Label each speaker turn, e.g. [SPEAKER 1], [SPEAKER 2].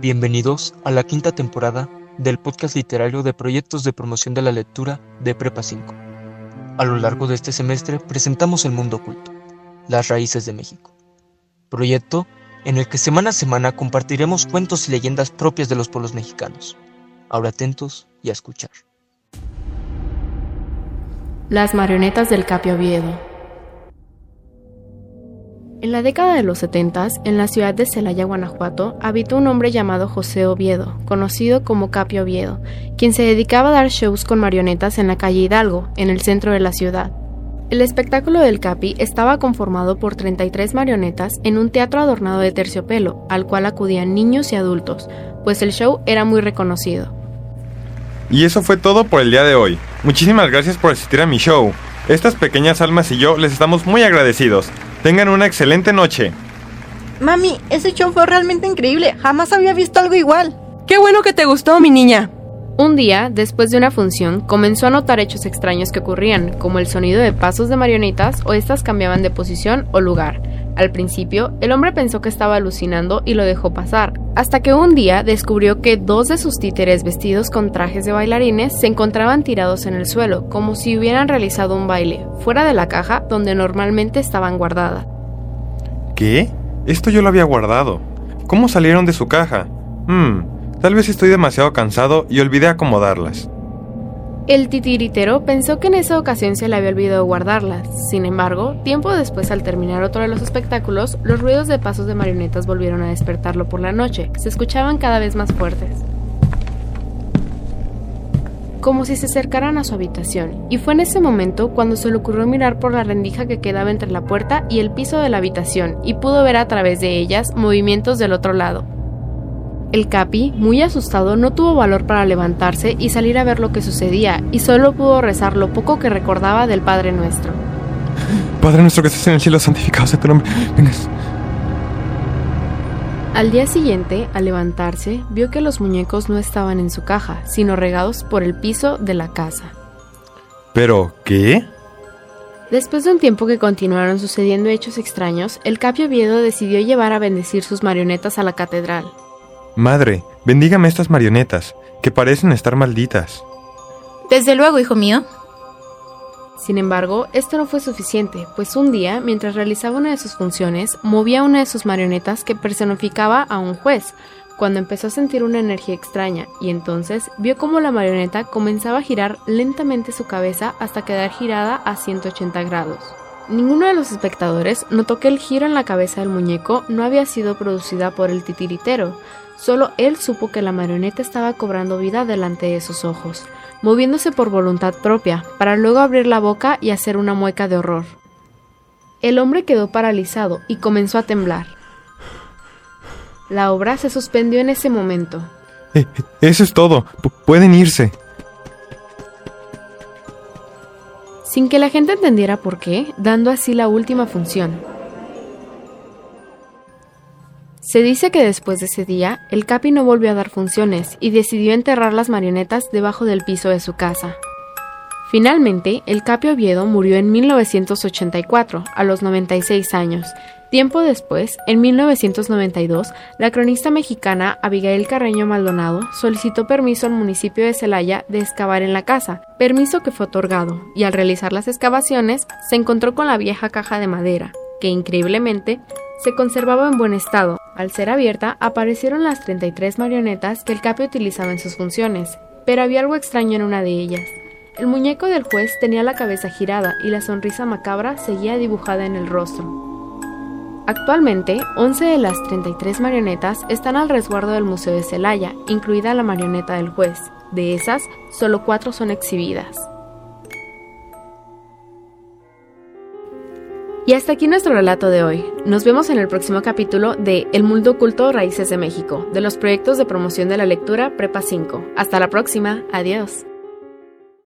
[SPEAKER 1] Bienvenidos a la quinta temporada del podcast literario de proyectos de promoción de la lectura de Prepa 5. A lo largo de este semestre presentamos El Mundo Oculto, las raíces de México. Proyecto en el que semana a semana compartiremos cuentos y leyendas propias de los pueblos mexicanos. Ahora atentos y a escuchar.
[SPEAKER 2] Las marionetas del Capio Oviedo. En la década de los 70, en la ciudad de Celaya, Guanajuato, habitó un hombre llamado José Oviedo, conocido como Capio Oviedo, quien se dedicaba a dar shows con marionetas en la calle Hidalgo, en el centro de la ciudad. El espectáculo del Capi estaba conformado por 33 marionetas en un teatro adornado de terciopelo, al cual acudían niños y adultos, pues el show era muy reconocido.
[SPEAKER 3] Y eso fue todo por el día de hoy. Muchísimas gracias por asistir a mi show. Estas pequeñas almas y yo les estamos muy agradecidos. Tengan una excelente noche.
[SPEAKER 4] Mami, ese show fue realmente increíble. Jamás había visto algo igual.
[SPEAKER 5] Qué bueno que te gustó, mi niña.
[SPEAKER 2] Un día, después de una función, comenzó a notar hechos extraños que ocurrían, como el sonido de pasos de marionetas o estas cambiaban de posición o lugar. Al principio, el hombre pensó que estaba alucinando y lo dejó pasar, hasta que un día descubrió que dos de sus títeres vestidos con trajes de bailarines se encontraban tirados en el suelo, como si hubieran realizado un baile, fuera de la caja donde normalmente estaban guardadas.
[SPEAKER 3] ¿Qué? Esto yo lo había guardado. ¿Cómo salieron de su caja? Hmm, tal vez estoy demasiado cansado y olvidé acomodarlas.
[SPEAKER 2] El titiritero pensó que en esa ocasión se le había olvidado guardarlas. Sin embargo, tiempo después, al terminar otro de los espectáculos, los ruidos de pasos de marionetas volvieron a despertarlo por la noche. Se escuchaban cada vez más fuertes. Como si se acercaran a su habitación, y fue en ese momento cuando se le ocurrió mirar por la rendija que quedaba entre la puerta y el piso de la habitación, y pudo ver a través de ellas movimientos del otro lado. El Capi, muy asustado, no tuvo valor para levantarse y salir a ver lo que sucedía, y solo pudo rezar lo poco que recordaba del Padre Nuestro.
[SPEAKER 3] Padre nuestro que estás en el cielo, santificado sea tu nombre. Vengas.
[SPEAKER 2] Al día siguiente, al levantarse, vio que los muñecos no estaban en su caja, sino regados por el piso de la casa.
[SPEAKER 3] ¿Pero qué?
[SPEAKER 2] Después de un tiempo que continuaron sucediendo hechos extraños, el Capi Oviedo decidió llevar a bendecir sus marionetas a la catedral.
[SPEAKER 3] Madre, bendígame estas marionetas, que parecen estar malditas.
[SPEAKER 6] Desde luego, hijo mío.
[SPEAKER 2] Sin embargo, esto no fue suficiente, pues un día, mientras realizaba una de sus funciones, movía una de sus marionetas que personificaba a un juez, cuando empezó a sentir una energía extraña, y entonces vio cómo la marioneta comenzaba a girar lentamente su cabeza hasta quedar girada a 180 grados. Ninguno de los espectadores notó que el giro en la cabeza del muñeco no había sido producida por el titiritero, Solo él supo que la marioneta estaba cobrando vida delante de sus ojos, moviéndose por voluntad propia, para luego abrir la boca y hacer una mueca de horror. El hombre quedó paralizado y comenzó a temblar. La obra se suspendió en ese momento.
[SPEAKER 3] Eh, eso es todo. Pueden irse.
[SPEAKER 2] Sin que la gente entendiera por qué, dando así la última función. Se dice que después de ese día, el Capi no volvió a dar funciones y decidió enterrar las marionetas debajo del piso de su casa. Finalmente, el Capi Oviedo murió en 1984, a los 96 años. Tiempo después, en 1992, la cronista mexicana Abigail Carreño Maldonado solicitó permiso al municipio de Celaya de excavar en la casa, permiso que fue otorgado, y al realizar las excavaciones se encontró con la vieja caja de madera, que increíblemente se conservaba en buen estado. Al ser abierta, aparecieron las 33 marionetas que el Capi utilizaba en sus funciones, pero había algo extraño en una de ellas. El muñeco del juez tenía la cabeza girada y la sonrisa macabra seguía dibujada en el rostro. Actualmente, 11 de las 33 marionetas están al resguardo del Museo de Celaya, incluida la marioneta del juez. De esas, solo cuatro son exhibidas. Y hasta aquí nuestro relato de hoy. Nos vemos en el próximo capítulo de El Mundo Oculto Raíces de México, de los proyectos de promoción de la lectura Prepa 5. Hasta la próxima. Adiós.